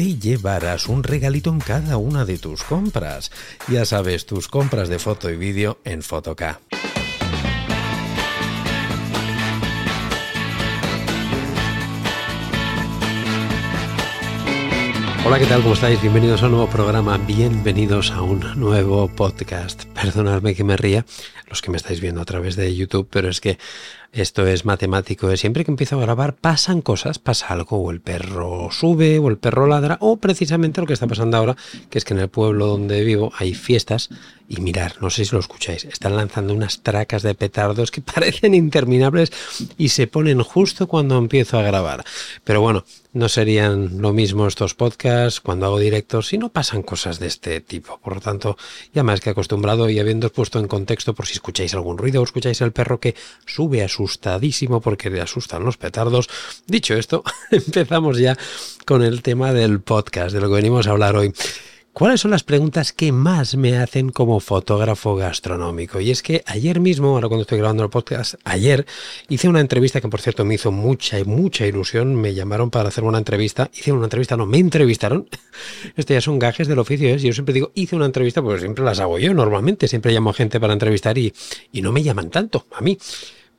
te llevarás un regalito en cada una de tus compras. Ya sabes, tus compras de foto y vídeo en Fotoca. Hola, ¿qué tal? ¿Cómo estáis? Bienvenidos a un nuevo programa, bienvenidos a un nuevo podcast. Perdonadme que me ría, los que me estáis viendo a través de YouTube, pero es que esto es matemático. Siempre que empiezo a grabar pasan cosas, pasa algo, o el perro sube, o el perro ladra, o precisamente lo que está pasando ahora, que es que en el pueblo donde vivo hay fiestas y mirar, no sé si lo escucháis, están lanzando unas tracas de petardos que parecen interminables y se ponen justo cuando empiezo a grabar. Pero bueno, no serían lo mismo estos podcasts cuando hago directos si no pasan cosas de este tipo. Por lo tanto, ya más que acostumbrado y habiendo puesto en contexto por si escucháis algún ruido o escucháis el perro que sube asustadísimo porque le asustan los petardos. Dicho esto, empezamos ya con el tema del podcast, de lo que venimos a hablar hoy. ¿Cuáles son las preguntas que más me hacen como fotógrafo gastronómico? Y es que ayer mismo, ahora cuando estoy grabando el podcast, ayer hice una entrevista que por cierto me hizo mucha y mucha ilusión. Me llamaron para hacer una entrevista. Hice una entrevista, no, me entrevistaron. Esto ya son gajes del oficio, ¿eh? Yo siempre digo, hice una entrevista porque siempre las hago yo normalmente. Siempre llamo a gente para entrevistar y, y no me llaman tanto a mí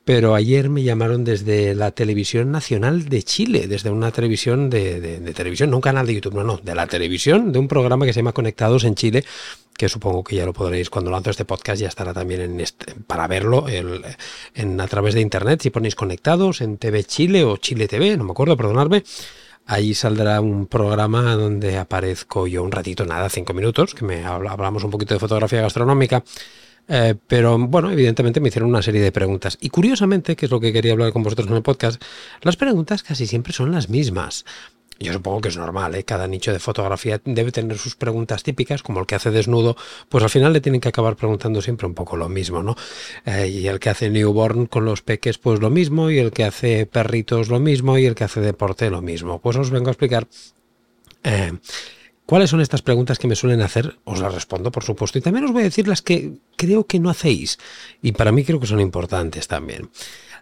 pero ayer me llamaron desde la televisión nacional de Chile, desde una televisión de, televisión, no un canal de YouTube, no, no, de la televisión, de un programa que se llama Conectados en Chile, que supongo que ya lo podréis cuando lanzo este podcast, ya estará también este, para verlo en, a través de internet, si ponéis Conectados en TV Chile o Chile TV, no me acuerdo, perdonadme. Ahí saldrá un programa donde aparezco yo un ratito, nada, cinco minutos, que me hablamos un poquito de fotografía gastronómica eh, pero bueno, evidentemente me hicieron una serie de preguntas. Y curiosamente, que es lo que quería hablar con vosotros en el podcast, las preguntas casi siempre son las mismas. Yo supongo que es normal, ¿eh? cada nicho de fotografía debe tener sus preguntas típicas, como el que hace desnudo, pues al final le tienen que acabar preguntando siempre un poco lo mismo, ¿no? Eh, y el que hace newborn con los peques, pues lo mismo, y el que hace perritos lo mismo, y el que hace deporte lo mismo. Pues os vengo a explicar. ¿Cuáles son estas preguntas que me suelen hacer? Os las respondo, por supuesto. Y también os voy a decir las que creo que no hacéis. Y para mí creo que son importantes también.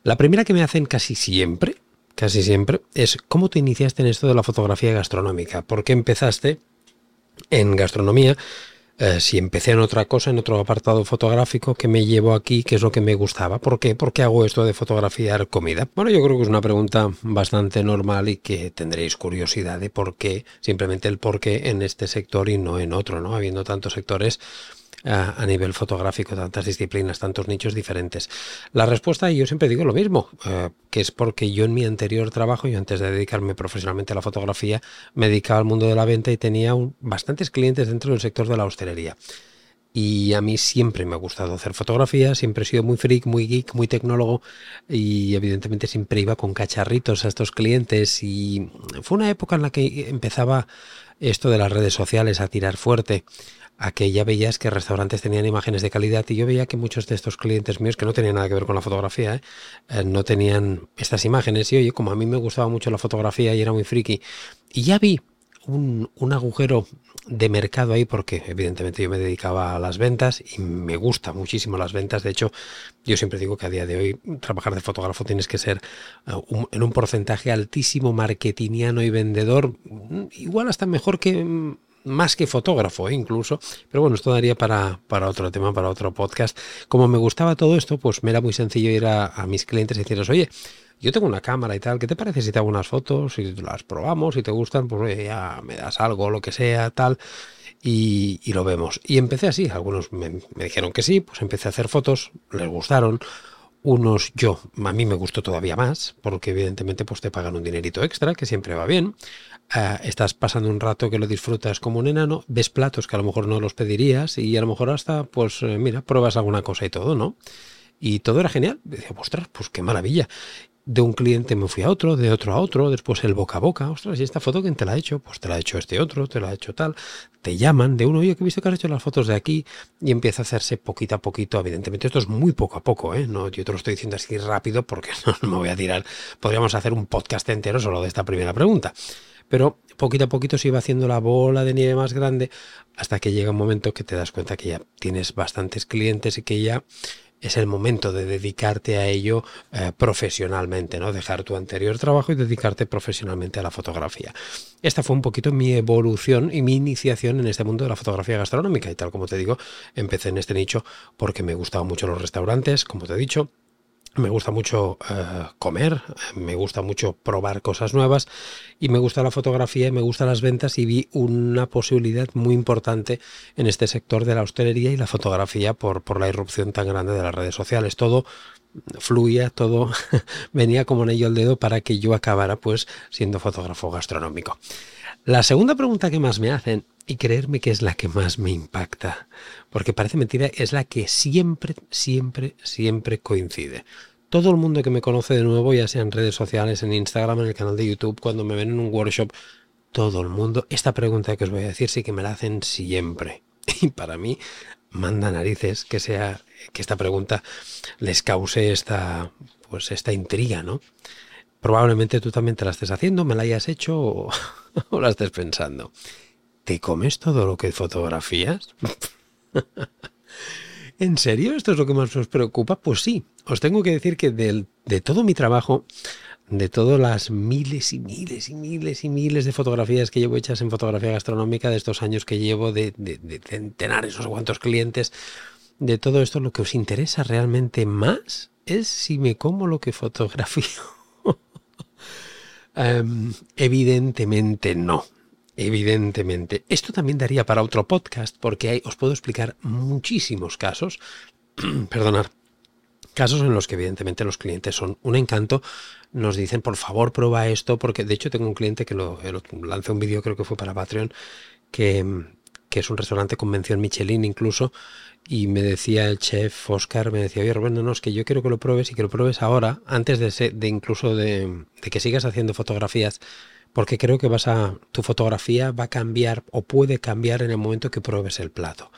La primera que me hacen casi siempre, casi siempre, es ¿cómo te iniciaste en esto de la fotografía gastronómica? ¿Por qué empezaste en gastronomía? Eh, si empecé en otra cosa, en otro apartado fotográfico que me llevo aquí, qué es lo que me gustaba. ¿Por qué? ¿Por qué hago esto de fotografiar comida? Bueno, yo creo que es una pregunta bastante normal y que tendréis curiosidad de por qué, simplemente el por qué en este sector y no en otro, ¿no? Habiendo tantos sectores a, nivel fotográfico, tantas disciplinas, tantos nichos diferentes? La respuesta, y yo siempre digo lo mismo, eh, que es porque yo en mi anterior trabajo, yo antes de dedicarme profesionalmente a la fotografía, me dedicaba al mundo de la venta y tenía bastantes clientes dentro del sector de la hostelería. Y a mí siempre me ha gustado hacer fotografía, siempre he sido muy freak, muy geek, muy tecnólogo y evidentemente siempre iba con cacharritos a estos clientes y fue una época en la que empezaba esto de las redes sociales a tirar fuerte a que ya veías que restaurantes tenían imágenes de calidad y yo veía que muchos de estos clientes míos, que no tenían nada que ver con la fotografía, ¿eh? Eh, no tenían estas imágenes y oye, como a mí me gustaba mucho la fotografía y era muy friki, y ya vi un, un, agujero de mercado ahí porque evidentemente yo me dedicaba a las ventas y me gusta muchísimo las ventas. De hecho, yo siempre digo que a día de hoy trabajar de fotógrafo tienes que ser eh, en un porcentaje altísimo marketingiano y vendedor, igual hasta mejor que más que fotógrafo ¿eh? incluso, pero bueno, esto daría para, para otro tema, para otro podcast. Como me gustaba todo esto, pues me era muy sencillo ir a, a mis clientes y decirles, oye, yo tengo una cámara y tal, ¿qué te parece si te hago unas fotos, si las probamos, si te gustan, pues ya me das algo, lo que sea, tal, y, y lo vemos. Y empecé así, algunos me, me, dijeron que sí, pues empecé a hacer fotos, les gustaron, unos yo, a mí me gustó todavía más, porque evidentemente pues te pagan un dinerito extra, que siempre va bien, uh, estás pasando un rato que lo disfrutas como un enano, ves platos que a lo mejor no los pedirías y a lo mejor hasta, pues eh, mira, pruebas alguna cosa y todo, ¿no? Y todo era genial. decía, ostras, pues qué maravilla de un cliente me fui a otro, de otro a otro, después el boca a boca, ostras, ¿y esta foto quién te la ha hecho? Pues te la ha hecho este otro, te la ha hecho tal, te llaman de uno, oye, que he visto que has hecho las fotos de aquí, y empieza a hacerse poquito a poquito, evidentemente esto es muy poco a poco, ¿eh? No, yo te lo estoy diciendo así rápido porque no me voy a tirar, podríamos hacer un podcast entero solo de esta primera pregunta. Pero poquito a poquito se iba haciendo la bola de nieve más grande hasta que llega un momento que te das cuenta que ya tienes bastantes clientes y que ya es el momento de dedicarte a ello eh, profesionalmente, ¿no? Dejar tu anterior trabajo y dedicarte profesionalmente a la fotografía. Esta fue un poquito mi evolución y mi iniciación en este mundo de la fotografía gastronómica y tal como te digo, empecé en este nicho porque me gustaban mucho los restaurantes, como te he dicho, me gusta mucho uh, comer, me gusta mucho probar cosas nuevas y me gusta la fotografía y me gustan las ventas y vi una posibilidad muy importante en este sector de la hostelería y la fotografía por, por la irrupción tan grande de las redes sociales. Todo fluía, todo venía como en ello al dedo para que yo acabara pues siendo fotógrafo gastronómico. La segunda pregunta que más me hacen, y creerme que es la que más me impacta, porque parece mentira, es la que siempre, siempre, siempre coincide. Todo el mundo que me conoce de nuevo, ya sea en redes sociales, en Instagram, en el canal de YouTube, cuando me ven en un workshop, todo el mundo, esta pregunta que os voy a decir sí que me la hacen siempre. Y para mí manda narices que sea que esta pregunta les cause esta pues esta intriga, ¿no? Probablemente tú también te la estés haciendo, me la hayas hecho o, o la estés pensando. ¿Te comes todo lo que fotografías? ¿En serio? ¿Esto es lo que más os preocupa? Pues sí, os tengo que decir que de, todo mi trabajo, de todas las miles y miles y miles y miles de fotografías que llevo hechas en fotografía gastronómica, de estos años que llevo, de, de, de centenares o cuantos clientes, de todo esto, lo que os interesa realmente más es si me como lo que fotografío. um, evidentemente no. Evidentemente. Esto también daría para otro podcast porque hay, os puedo explicar muchísimos casos. perdonar. Casos en los que evidentemente los clientes son un encanto, nos dicen por favor prueba esto, porque de hecho tengo un cliente que lo, lancé un vídeo, creo que fue para Patreon, que, que es un restaurante con mención Michelin incluso, y me decía el chef Oscar, me decía, oye Roberto, no, es que yo quiero que lo pruebes y que lo pruebes ahora, antes de, ser, de incluso de que sigas haciendo fotografías porque creo que vas a tu fotografía va a cambiar o puede cambiar en el momento que pruebes el plato.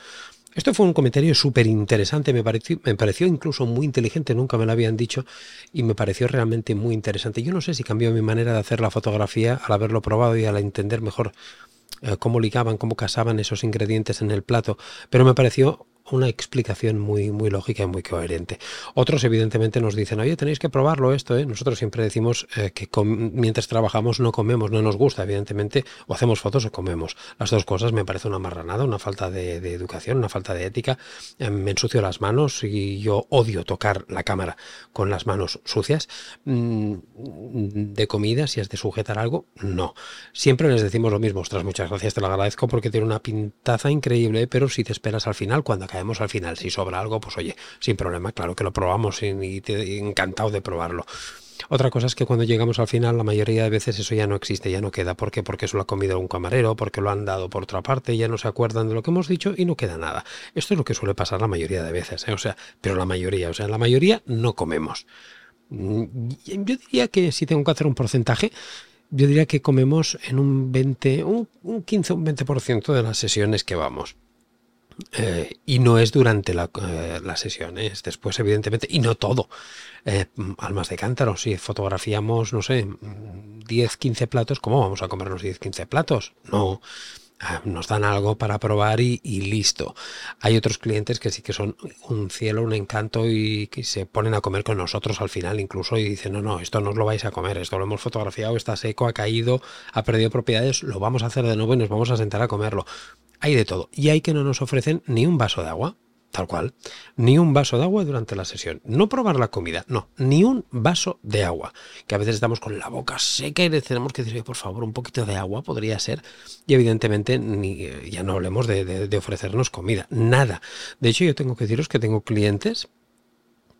Esto fue un comentario súper interesante, me pareció, me pareció incluso muy inteligente, nunca me lo habían dicho y me pareció realmente muy interesante. Yo no sé si cambió mi manera de hacer la fotografía al haberlo probado y al entender mejor eh, cómo ligaban, cómo casaban esos ingredientes en el plato, pero me pareció una explicación muy, muy lógica y muy coherente. Otros, evidentemente, nos dicen, oye, tenéis que probarlo esto, ¿eh? Nosotros siempre decimos eh, que mientras trabajamos no comemos, no nos gusta, evidentemente, o hacemos fotos o comemos. Las dos cosas me parece una marranada, una falta de, educación, una falta de ética. Eh, me ensucio las manos y yo odio tocar la cámara con las manos sucias. Mm, de comida, si has de sujetar algo, no. Siempre les decimos lo mismo, ostras, muchas gracias, te lo agradezco porque tiene una pintaza increíble, pero si te esperas al final, cuando al final. Si sobra algo, pues oye, sin problema, claro que lo probamos y, y te, encantado de probarlo. Otra cosa es que cuando llegamos al final, la mayoría de veces eso ya no existe, ya no queda. ¿Por qué? Porque eso lo ha comido un camarero, porque lo han dado por otra parte, ya no se acuerdan de lo que hemos dicho y no queda nada. Esto es lo que suele pasar la mayoría de veces, ¿eh? o sea, pero la mayoría, o sea, la mayoría no comemos. Mm, yo diría que si tengo que hacer un porcentaje, yo diría que comemos en un 20, un, un 15, un 20% de las sesiones que vamos. Eh, y no es durante la, eh, sesión, ¿eh? es después, evidentemente, y no todo. Eh, almas de cántaro, si fotografiamos, no sé, 10, 15 platos, ¿cómo vamos a comernos 10, 15 platos? No. Ah, nos dan algo para probar y, listo. Hay otros clientes que sí que son un cielo, un encanto y que se ponen a comer con nosotros al final incluso y dicen, no, no, esto no os lo vais a comer, esto lo hemos fotografiado, está seco, ha caído, ha perdido propiedades, lo vamos a hacer de nuevo y nos vamos a sentar a comerlo. Hay de todo. Y hay que no nos ofrecen ni un vaso de agua tal cual, ni un vaso de agua durante la sesión. No probar la comida, no, ni un vaso de agua. Que a veces estamos con la boca seca y le tenemos que decir, por favor, un poquito de agua podría ser. Y evidentemente ni, ya no hablemos de, de ofrecernos comida, nada. De hecho, yo tengo que deciros que tengo clientes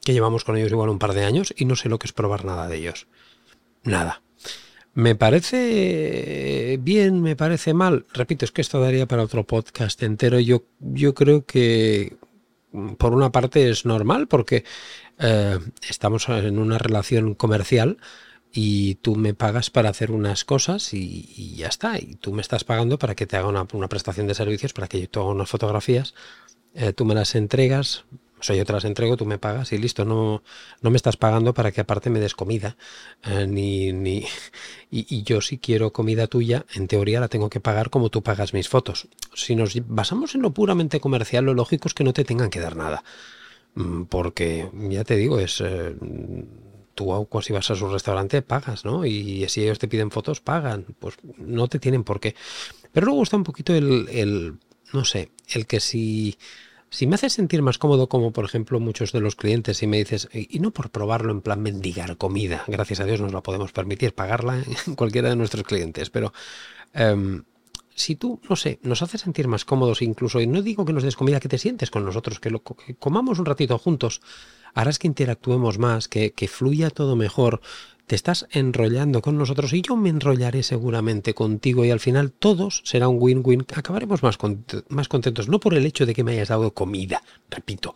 que llevamos con ellos igual un par de años y no sé lo que es probar nada de ellos. Nada. Me parece bien, me parece mal. Repito, es que esto daría para otro podcast entero. Yo, yo creo que por una parte es normal porque eh, estamos en una relación comercial y tú me pagas para hacer unas cosas y, ya está. Y tú me estás pagando para que te haga una, prestación de servicios, para que yo te haga unas fotografías. Eh, tú me las entregas, o sea, yo te las entrego, tú me pagas y listo, no, no me estás pagando para que aparte me des comida. Eh, ni, ni, y, yo si quiero comida tuya, en teoría la tengo que pagar como tú pagas mis fotos. Si nos basamos en lo puramente comercial, lo lógico es que no te tengan que dar nada. Mm, porque, ya te digo, es... Eh, tú si vas a su restaurante pagas, ¿no? Y si ellos te piden fotos, pagan. Pues no te tienen por qué. Pero luego gusta un poquito el, el no sé, el que si si me haces sentir más cómodo, como por ejemplo muchos de los clientes, y me dices, y no por probarlo en plan mendigar comida, gracias a Dios nos la podemos permitir, pagarla en cualquiera de nuestros clientes, pero em, si tú, no sé, nos haces sentir más cómodos incluso, y no digo que nos des comida, que te sientes con nosotros, que, que comamos un ratito juntos, harás que interactuemos más, que, que fluya todo mejor, te estás enrollando con nosotros y yo me enrollaré seguramente contigo y al final todos será un win-win. Acabaremos más, más contentos, no por el hecho de que me hayas dado comida, repito,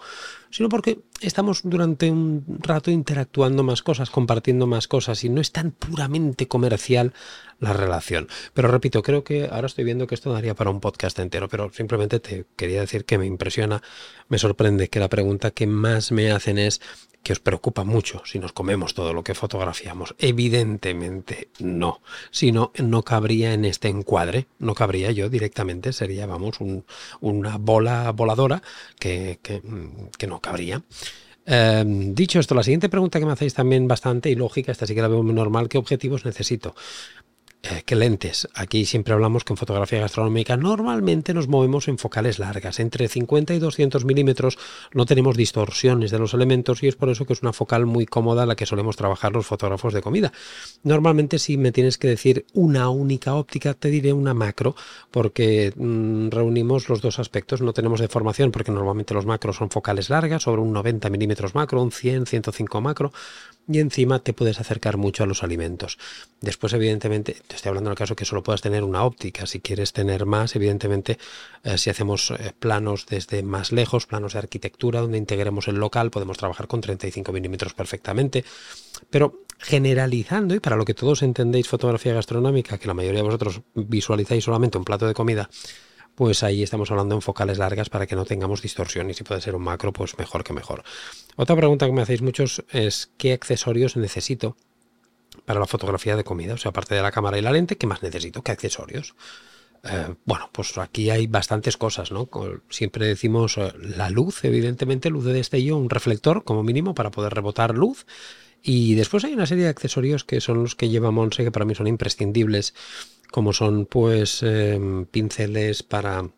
sino porque estamos durante un rato interactuando más cosas, compartiendo más cosas y no es tan puramente comercial la relación. Pero repito, creo que ahora estoy viendo que esto daría para un podcast entero, pero simplemente te quería decir que me impresiona, me sorprende que la pregunta que más me hacen es que os preocupa mucho si nos comemos todo lo que fotografiamos. Evidentemente no. Si no, no cabría en este encuadre. No cabría yo directamente. Sería, vamos, una bola voladora que, que, no cabría. Em, dicho esto, la siguiente pregunta que me hacéis también bastante y lógica, esta sí que la veo normal, ¿qué objetivos necesito? Eh, ¿Qué lentes? Aquí siempre hablamos que en fotografía gastronómica normalmente nos movemos en focales largas. Entre 50 y 200 milímetros no tenemos distorsiones de los elementos y es por eso que es una focal muy cómoda la que solemos trabajar los fotógrafos de comida. Normalmente si me tienes que decir una única óptica te diré una macro porque mm, reunimos los dos aspectos. No tenemos deformación porque normalmente los macros son focales largas, sobre un 90 milímetros macro, un 100, 105 macro y encima te puedes acercar mucho a los alimentos. Después evidentemente te estoy hablando en el caso que solo puedas tener una óptica. Si quieres tener más, evidentemente, eh, si hacemos eh, planos desde más lejos, planos de arquitectura, donde integremos el local, podemos trabajar con 35 milímetros perfectamente. Pero generalizando, y para lo que todos entendéis fotografía gastronómica, que la mayoría de vosotros visualizáis solamente un plato de comida, pues ahí estamos hablando en focales largas para que no tengamos distorsión y puede ser un macro, pues mejor que mejor. Otra pregunta que me hacéis muchos es ¿qué accesorios necesito para la fotografía de comida. O sea, aparte de la cámara y la lente, ¿qué más necesito? ¿Qué accesorios? Eh, bueno, pues aquí hay bastantes cosas, ¿no? Siempre decimos eh, la luz, evidentemente, luz de destello, un reflector como mínimo para poder rebotar luz. Y después hay una serie de accesorios que son los que lleva Monse, que para mí son imprescindibles, como son pues em, pinceles para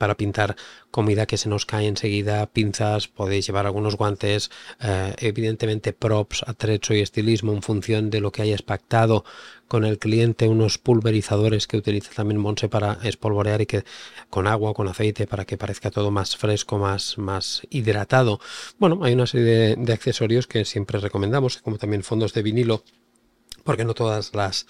para pintar comida que se nos cae enseguida, pinzas, podéis llevar algunos guantes, eh, evidentemente props, atrecho y estilismo en función de lo que hayas pactado con el cliente, unos pulverizadores que utiliza también Monse para espolvorear y que con agua con aceite para que parezca todo más fresco, más, más hidratado. Bueno, hay una serie de accesorios que siempre recomendamos, como también fondos de vinilo porque no todas las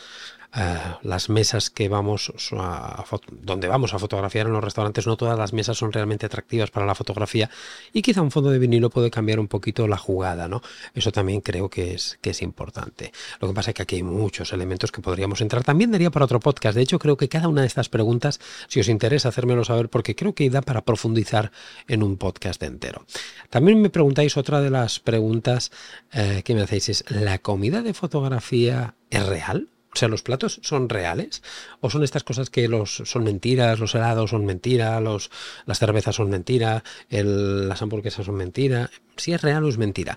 eh, las mesas que vamos a, donde vamos a fotografiar en los restaurantes, no todas las mesas son realmente atractivas para la fotografía y quizá un fondo de vinilo puede cambiar un poquito la jugada, ¿no? Eso también creo que es, que es importante. Lo que pasa es que aquí hay muchos elementos que podríamos entrar. También daría para otro podcast. De hecho, creo que cada una de estas preguntas, si os interesa, hacérmelo saber porque creo que da para profundizar en un podcast entero. También me preguntáis otra de las preguntas eh, que me hacéis es, ¿la comida de fotografía es real? O sea, ¿los platos son reales? ¿O son estas cosas que los son mentiras, los helados son mentira, los, las cervezas son mentira, las hamburguesas son mentira? Si es real o es mentira.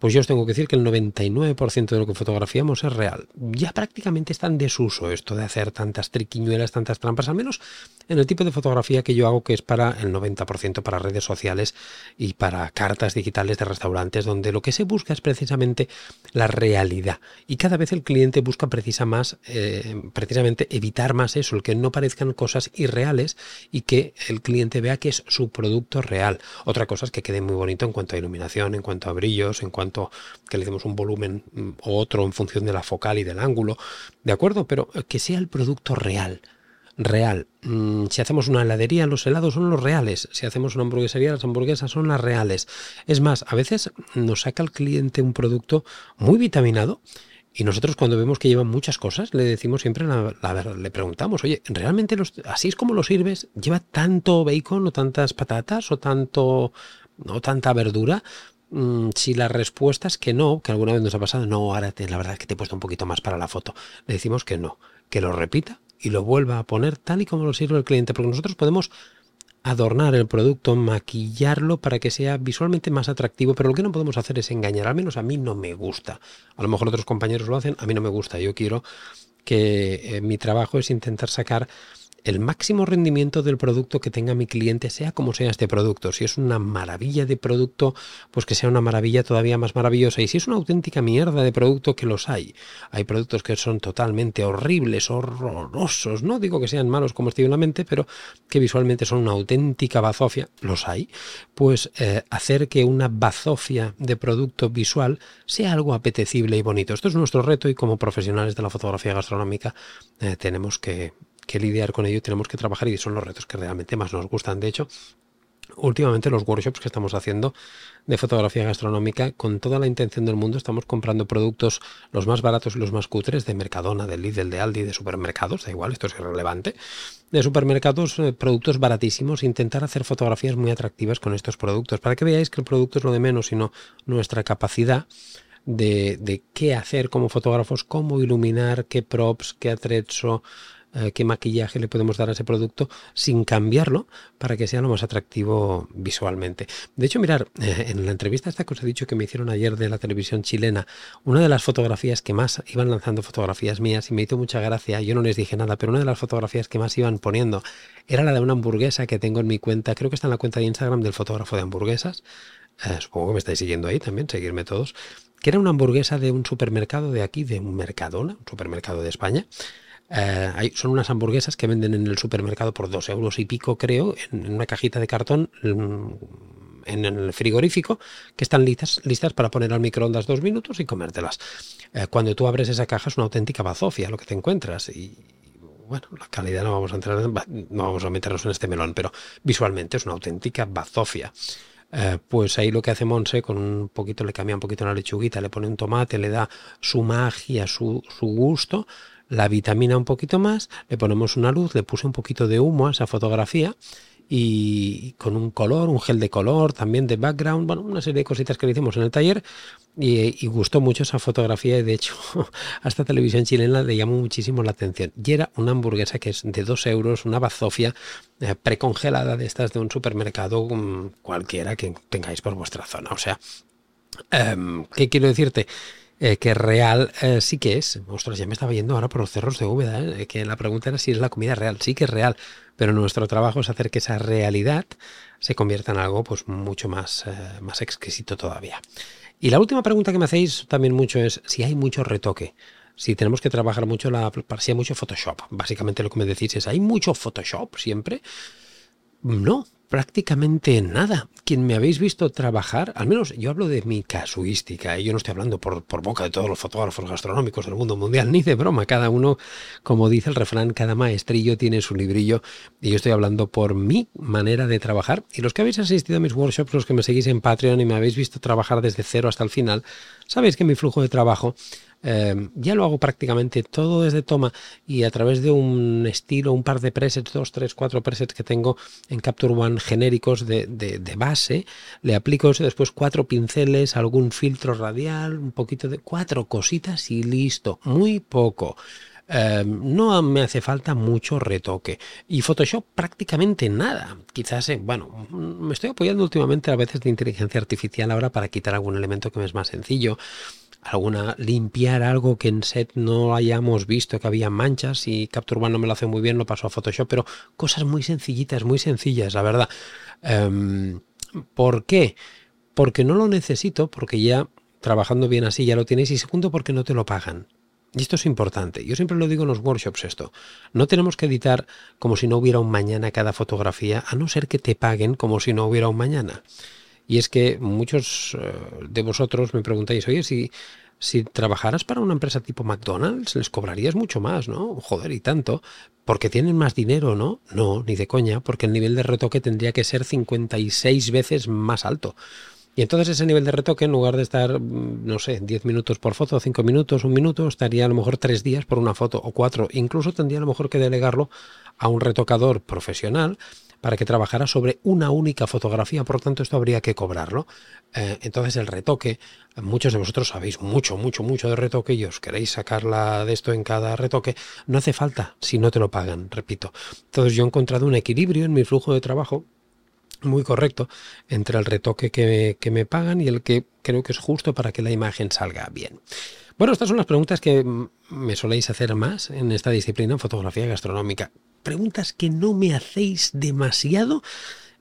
Pues yo os tengo que decir que el 99% de lo que fotografiamos es real. Ya prácticamente está en desuso esto de hacer tantas triquiñuelas, tantas trampas, al menos en el tipo de fotografía que yo hago, que es para el 90% para redes sociales y para cartas digitales de restaurantes, donde lo que se busca es precisamente la realidad. Y cada vez el cliente busca precisa más, eh, precisamente evitar más eso, el que no parezcan cosas irreales y que el cliente vea que es su producto real. Otra cosa es que quede muy bonito en cuanto a iluminación, en cuanto a brillos, en cuanto que le demos un volumen mm, u otro en función de la focal y del ángulo, ¿de acuerdo? Pero que sea el producto real. Real. Mm, si hacemos una heladería, los helados son los reales. Si hacemos una hamburguesaría, las hamburguesas son las reales. Es más, a veces nos saca el cliente un producto muy vitaminado y nosotros cuando vemos que llevan muchas cosas, le decimos siempre la, verdad, le preguntamos, oye, ¿realmente los, así es como lo sirves? ¿Lleva tanto bacon o tantas patatas o tanto, no tanta verdura? Mm, si la respuesta es que no, que alguna vez nos ha pasado, no, ahora la verdad es que te he puesto un poquito más para la foto, le decimos que no, que lo repita y lo vuelva a poner tal y como lo sirve el cliente, porque nosotros podemos adornar el producto, maquillarlo para que sea visualmente más atractivo, pero lo que no podemos hacer es engañar, al menos a mí no me gusta. A lo mejor otros compañeros lo hacen, a mí no me gusta. Yo quiero que eh, mi trabajo es intentar sacar el máximo rendimiento del producto que tenga mi cliente, sea como sea este producto. Si es una maravilla de producto, pues que sea una maravilla todavía más maravillosa. Y si es una auténtica mierda de producto, que los hay. Hay productos que son totalmente horribles, horrorosos. No digo que sean malos comestiblemente, pero que visualmente son una auténtica bazofia. Los hay. Pues eh, hacer que una bazofia de producto visual sea algo apetecible y bonito. Esto es nuestro reto y como profesionales de la fotografía gastronómica eh, tenemos que que lidiar con ello tenemos que trabajar y son los retos que realmente más nos gustan. De hecho, últimamente los workshops que estamos haciendo de fotografía gastronómica, con toda la intención del mundo, estamos comprando productos los más baratos y los más cutres de Mercadona, de Lidl, de Aldi, de supermercados, da igual, esto es irrelevante, de supermercados, eh, productos baratísimos, intentar hacer fotografías muy atractivas con estos productos, para que veáis que el producto es lo de menos, sino nuestra capacidad de, de qué hacer como fotógrafos, cómo iluminar, qué props, qué atrezzo, eh, qué maquillaje le podemos dar a ese producto sin cambiarlo para que sea lo más atractivo visualmente. De hecho, mirar, eh, en la entrevista esta que os he dicho que me hicieron ayer de la televisión chilena, una de las fotografías que más iban lanzando fotografías mías y me hizo mucha gracia, yo no les dije nada, pero una de las fotografías que más iban poniendo era la de una hamburguesa que tengo en mi cuenta, creo que está en la cuenta de Instagram del fotógrafo de hamburguesas. Eh, supongo que me estáis siguiendo ahí también, seguirme todos, que era una hamburguesa de un supermercado de aquí, de un Mercadona, un supermercado de España, eh, son unas hamburguesas que venden en el supermercado por dos euros y pico, creo, en, una cajita de cartón en, el frigorífico, que están listas, listas para poner al microondas dos minutos y comértelas. Eh, cuando tú abres esa caja es una auténtica bazofia lo que te encuentras. Y, bueno, la calidad no vamos a entrar, no vamos a meternos en este melón, pero visualmente es una auténtica bazofia. Eh, pues ahí lo que hace Monse, con un poquito, le cambia un poquito la lechuguita, le pone un tomate, le da su magia, su, su gusto, la vitamina un poquito más, le ponemos una luz, le puse un poquito de humo a esa fotografía y con un color, un gel de color, también de background, bueno, una serie de cositas que le hicimos en el taller y, gustó mucho esa fotografía y de hecho a esta televisión chilena le llamó muchísimo la atención. Y era una hamburguesa que es de dos euros, una bazofia eh, precongelada de estas de un supermercado mm, cualquiera que tengáis por vuestra zona. O sea, em, ¿qué quiero decirte? Eh, que real eh, sí que es. Ostras, ya me estaba yendo ahora por los cerros de Úbeda, eh, que la pregunta era si es la comida real. Sí que es real, pero nuestro trabajo es hacer que esa realidad se convierta en algo pues mucho más, más exquisito todavía. Y la última pregunta que me hacéis también mucho es si hay mucho retoque. Si tenemos que trabajar mucho la hay mucho Photoshop. Básicamente lo que me decís es, ¿hay mucho Photoshop siempre? No, prácticamente nada. Quien me habéis visto trabajar, al menos yo hablo de mi casuística, y yo no estoy hablando por, por, boca de todos los fotógrafos gastronómicos del mundo mundial, ni de broma, cada uno, como dice el refrán, cada maestrillo tiene su librillo, y yo estoy hablando por mi manera de trabajar, y los que habéis asistido a mis workshops, los que me seguís en Patreon y me habéis visto trabajar desde cero hasta el final, sabéis que mi flujo de trabajo Em, ya lo hago prácticamente todo desde toma y a través de un estilo, un par de presets, dos, tres, cuatro presets que tengo en Capture One genéricos de, de, base, le aplico después cuatro pinceles, algún filtro radial, un poquito de cuatro cositas y listo, muy poco. Em, no me hace falta mucho retoque. Y Photoshop prácticamente nada. Quizás, eh, bueno, me estoy apoyando últimamente a veces de inteligencia artificial ahora para quitar algún elemento que me es más sencillo alguna limpiar algo que en set no hayamos visto que había manchas y Capture One no me lo hace muy bien, lo paso a Photoshop, pero cosas muy sencillitas, muy sencillas, la verdad. Em, ¿Por qué? Porque no lo necesito, porque ya trabajando bien así ya lo tienes y segundo porque no te lo pagan. Y esto es importante. Yo siempre lo digo en los workshops esto. No tenemos que editar como si no hubiera un mañana cada fotografía, a no ser que te paguen como si no hubiera un mañana. Y es que muchos eh, de vosotros me preguntáis, oye, si, si trabajaras para una empresa tipo McDonald's, les cobrarías mucho más, ¿no? Joder, y tanto. Porque tienen más dinero, ¿no? No, ni de coña, porque el nivel de retoque tendría que ser 56 veces más alto. Y entonces ese nivel de retoque, en lugar de estar, mm, no sé, 10 minutos por foto, 5 minutos, un minuto, estaría a lo mejor 3 días por una foto o 4. Incluso tendría a lo mejor que delegarlo a un retocador profesional para que trabajara sobre una única fotografía, por lo tanto esto habría que cobrarlo. Eh, entonces el retoque, muchos de vosotros sabéis mucho, mucho, mucho de retoque y os queréis sacarla de esto en cada retoque, no hace falta si no te lo pagan, repito. Entonces yo he encontrado un equilibrio en mi flujo de trabajo muy correcto entre el retoque que, que me pagan y el que creo que es justo para que la imagen salga bien. Bueno, estas son las preguntas que me soléis hacer más en esta disciplina, en fotografía gastronómica preguntas que no me hacéis demasiado.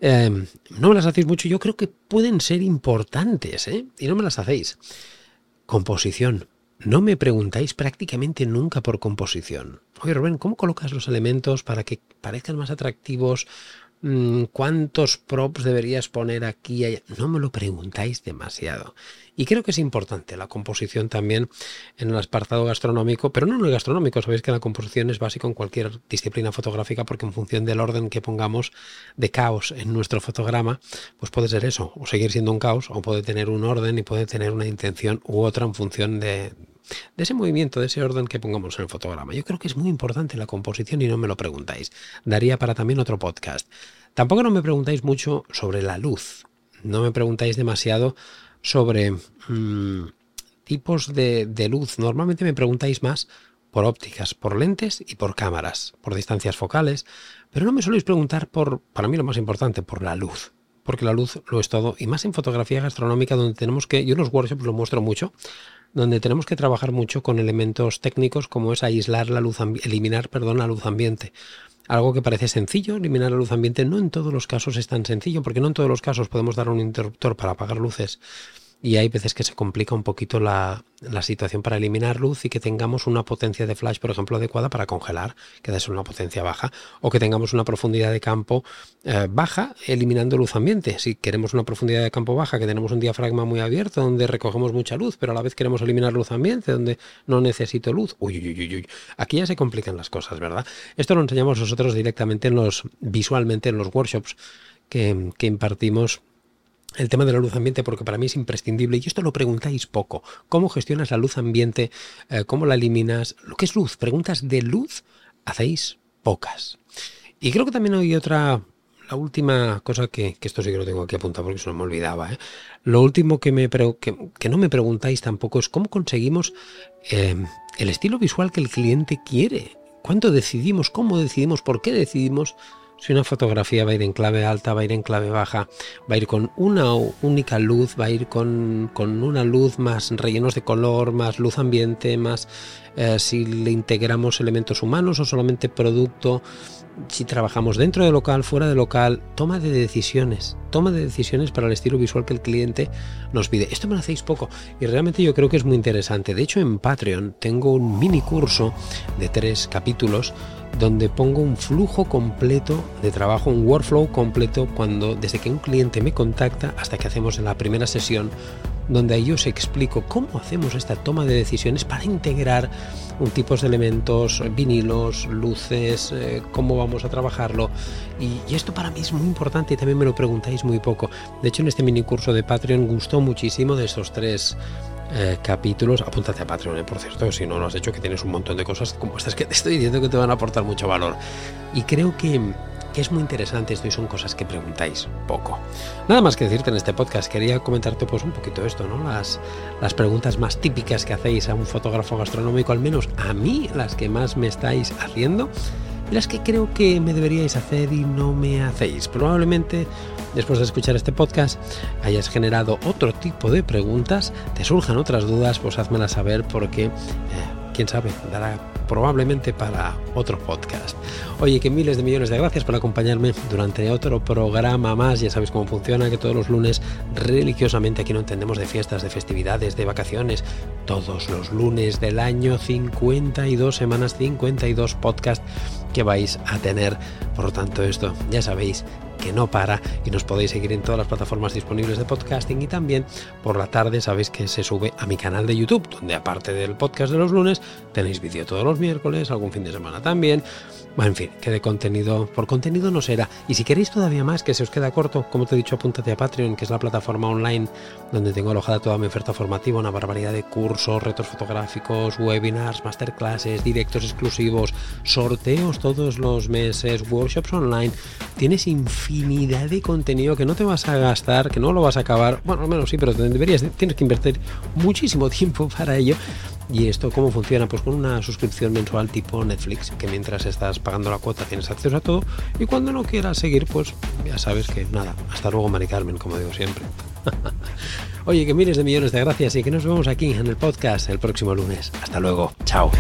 Em, no me las hacéis mucho, yo creo que pueden ser importantes, ¿eh? Y no me las hacéis. Composición. No me preguntáis prácticamente nunca por composición. Oye, Rubén, ¿cómo colocas los elementos para que parezcan más atractivos? Mm, ¿Cuántos props deberías poner aquí? No me lo preguntáis demasiado. Y creo que es importante la composición también en el apartado gastronómico, pero no en el gastronómico. Sabéis que la composición es básica en cualquier disciplina fotográfica porque en función del orden que pongamos de caos en nuestro fotograma, pues puede ser eso, o seguir siendo un caos, o puede tener un orden y puede tener una intención u otra en función de, de ese movimiento, de ese orden que pongamos en el fotograma. Yo creo que es muy importante la composición y no me lo preguntáis. Daría para también otro podcast. Tampoco no me preguntáis mucho sobre la luz. No me preguntáis demasiado sobre mm, tipos de, de luz. Normalmente me preguntáis más por ópticas, por lentes y por cámaras, por distancias focales, pero no me soléis preguntar por, para mí lo más importante, por la luz, porque la luz lo es todo, y más en fotografía gastronómica donde tenemos que, yo en los workshops lo muestro mucho, donde tenemos que trabajar mucho con elementos técnicos como es aislar la luz, eliminar, perdón, la luz ambiente. Algo que parece sencillo, eliminar la luz ambiente, no en todos los casos es tan sencillo, porque no en todos los casos podemos dar un interruptor para apagar luces y hay veces que se complica un poquito la, situación para eliminar luz y que tengamos una potencia de flash, por ejemplo, adecuada para congelar, que ser una potencia baja, o que tengamos una profundidad de campo eh, baja eliminando luz ambiente. Si queremos una profundidad de campo baja, que tenemos un diafragma muy abierto donde recogemos mucha luz, pero a la vez queremos eliminar luz ambiente donde no necesito luz. Uy, uy, uy, uy. Aquí ya se complican las cosas, ¿verdad? Esto lo enseñamos nosotros directamente en los, visualmente en los workshops que, que impartimos el tema de la luz ambiente porque para mí es imprescindible y esto lo preguntáis poco. ¿Cómo gestionas la luz ambiente? Eh, ¿Cómo la eliminas? ¿Lo que es luz? Preguntas de luz hacéis pocas. Y creo que también hay otra, la última cosa que, esto sí que lo tengo aquí apuntado porque se me olvidaba. ¿eh? Lo último que, me, que, no me preguntáis tampoco es cómo conseguimos eh, el estilo visual que el cliente quiere. ¿Cuánto decidimos? ¿Cómo decidimos? ¿Por qué decidimos? Si una fotografía va a ir en clave alta, va a ir en clave baja, va a ir con una única luz, va a ir con, una luz más rellenos de color, más luz ambiente, más eh, si le integramos elementos humanos o solamente producto, si trabajamos dentro de local, fuera de local, toma de decisiones, toma de decisiones para el estilo visual que el cliente nos pide. Esto me lo hacéis poco y realmente yo creo que es muy interesante. De hecho, en Patreon tengo un mini curso de tres capítulos donde pongo un flujo completo de trabajo, un workflow completo cuando desde que un cliente me contacta hasta que hacemos la primera sesión, donde ahí os explico cómo hacemos esta toma de decisiones para integrar un tipo de elementos, vinilos, luces, eh, cómo vamos a trabajarlo. Y, esto para mí es muy importante y también me lo preguntáis muy poco. De hecho, en este mini curso de Patreon gustó muchísimo de estos tres eh, capítulos. Apúntate a Patreon, eh, por cierto, si no lo has hecho, que tienes un montón de cosas como estas que te estoy diciendo que te van a aportar mucho valor. Y creo que, es muy interesante esto y son cosas que preguntáis poco. Nada más que decirte en este podcast, quería comentarte pues un poquito esto, ¿no? Las, las preguntas más típicas que hacéis a un fotógrafo gastronómico, al menos a mí, las que más me estáis haciendo y las que creo que me deberíais hacer y no me hacéis. Probablemente después de escuchar este podcast hayas generado otro tipo de preguntas, te surjan otras dudas, pues házmelas saber porque, eh, quién sabe, dará probablemente para otro podcast. Oye, que miles de millones de gracias por acompañarme durante otro programa más. Ya sabéis cómo funciona, que todos los lunes religiosamente aquí no entendemos de fiestas, de festividades, de vacaciones. Todos los lunes del año, 52 semanas, 52 podcasts que vais a tener. Por lo tanto, esto ya sabéis que no para y nos podéis seguir en todas las plataformas disponibles de podcasting y también por la tarde sabéis que se sube a mi canal de YouTube, donde aparte del podcast de los lunes tenéis vídeo todos los miércoles, algún fin de semana también. En fin, que de contenido, por contenido no será. Y si queréis todavía más, que se os queda corto, como te he dicho, apúntate a Patreon, que es la plataforma online donde tengo alojada toda mi oferta formativa, una barbaridad de cursos, retos fotográficos, webinars, masterclasses, directos exclusivos, sorteos todos los meses, workshops online. Tienes infinidad de contenido que no te vas a gastar, que no lo vas a acabar. Bueno, al menos sí, pero deberías, tienes que invertir muchísimo tiempo para ello. ¿Y esto cómo funciona? Pues con una suscripción mensual tipo Netflix, que mientras estás pagando la cuota tienes acceso a todo y cuando no quieras seguir, pues ya sabes que nada, hasta luego Mari Carmen, como digo siempre. Oye, que miles de millones de gracias y que nos vemos aquí en el podcast el próximo lunes. Hasta luego, chao.